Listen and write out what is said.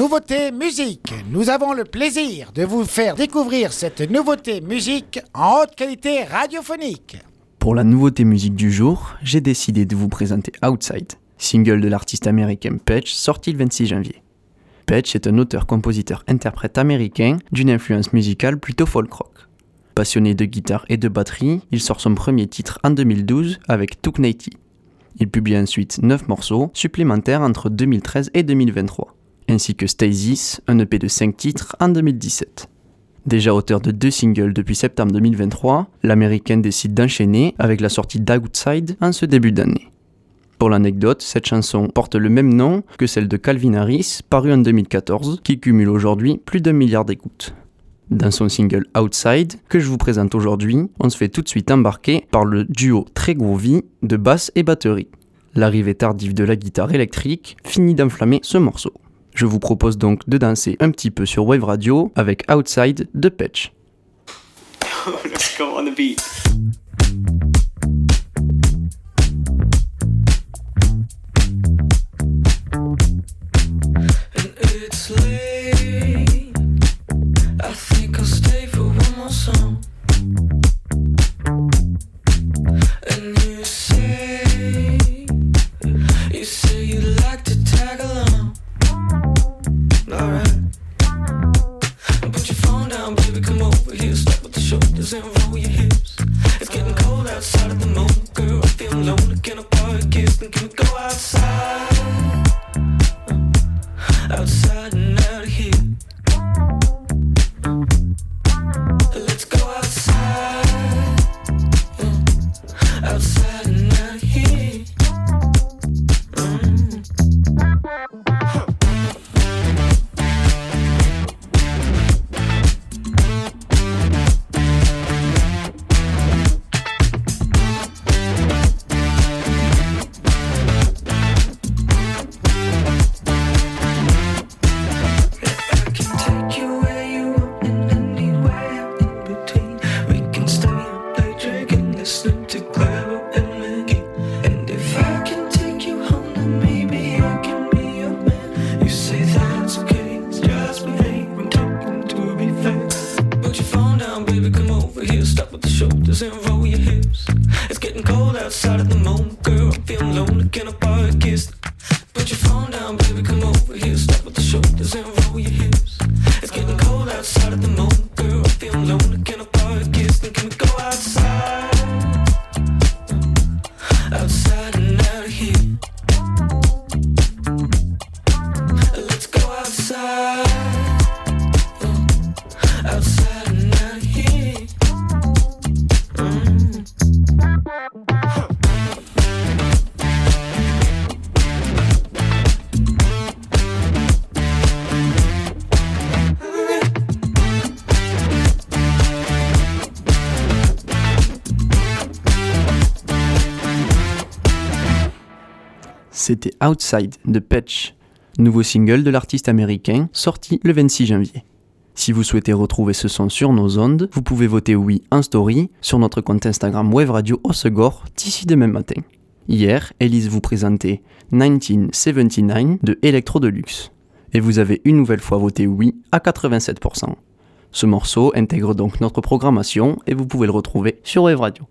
Nouveauté musique. Nous avons le plaisir de vous faire découvrir cette nouveauté musique en haute qualité radiophonique. Pour la nouveauté musique du jour, j'ai décidé de vous présenter Outside, single de l'artiste américain Patch sorti le 26 janvier. Patch est un auteur-compositeur-interprète américain d'une influence musicale plutôt folk rock. Passionné de guitare et de batterie, il sort son premier titre en 2012 avec Took Il publie ensuite 9 morceaux supplémentaires entre 2013 et 2023 ainsi que Stasis, un EP de 5 titres en 2017. Déjà auteur de deux singles depuis septembre 2023, l'américaine décide d'enchaîner avec la sortie d'Outside en ce début d'année. Pour l'anecdote, cette chanson porte le même nom que celle de Calvin Harris, parue en 2014, qui cumule aujourd'hui plus d'un milliard d'écoutes. Dans son single Outside, que je vous présente aujourd'hui, on se fait tout de suite embarquer par le duo très groovy de basse et batterie. L'arrivée tardive de la guitare électrique finit d'enflammer ce morceau. Je vous propose donc de danser un petit peu sur Wave Radio avec Outside de Patch. on, baby, come over here. Step with the shoulders and roll your hips. It's getting cold outside of the moon, girl. I feel lonely. Can a kiss? And can we go outside? Outside. and roll your hips. It's getting cold outside at the moment, girl. I'm feeling lonely. Can I buy a kiss? Put your phone down, baby. Come over here. Stop with the shoulders and roll your hips. It's getting cold outside at the c'était Outside de Patch, nouveau single de l'artiste américain sorti le 26 janvier. Si vous souhaitez retrouver ce son sur nos ondes, vous pouvez voter oui en story sur notre compte Instagram Wave Radio Osegor d'ici demain matin. Hier, Elise vous présentait 1979 de Electro Deluxe. Et vous avez une nouvelle fois voté oui à 87%. Ce morceau intègre donc notre programmation et vous pouvez le retrouver sur Wave Radio.